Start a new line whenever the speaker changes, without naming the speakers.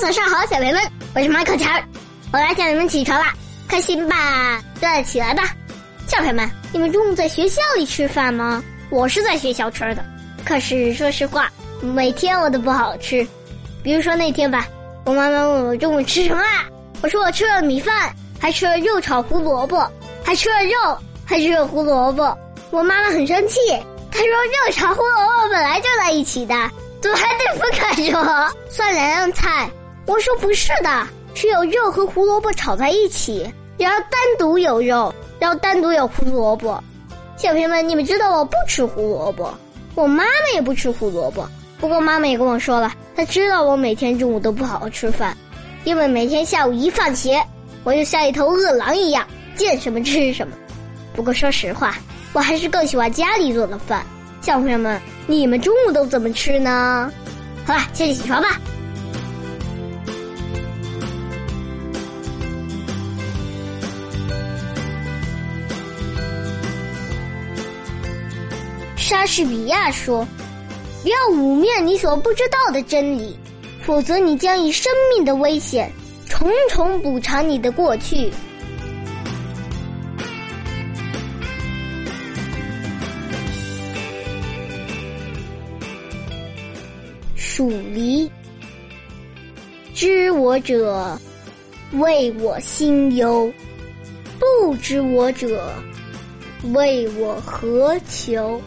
早上好，小朋友们，我是马可乔，我来叫你们起床啦，开心吧？对，起来吧，小朋友们，你们中午在学校里吃饭吗？我是在学校吃的，可是说实话，每天我都不好吃。比如说那天吧，我妈妈问我中午吃什么？我说我吃了米饭，还吃了肉炒胡萝卜，还吃了肉，还吃了胡萝卜。我妈妈很生气，她说肉炒胡萝卜本来就在一起的。怎么还得分开说？算两样菜？我说不是的，是有肉和胡萝卜炒在一起，然后单独有肉，然后单独有胡萝卜。小朋友们，你们知道我不吃胡萝卜，我妈妈也不吃胡萝卜。不过妈妈也跟我说了，她知道我每天中午都不好好吃饭，因为每天下午一放学，我就像一头饿狼一样，见什么吃什么。不过说实话，我还是更喜欢家里做的饭。小朋友们，你们中午都怎么吃呢？好了，先起床吧。莎士比亚说：“不要污蔑你所不知道的真理，否则你将以生命的危险重重补偿你的过去。”属离，知我者，谓我心忧；不知我者，谓我何求。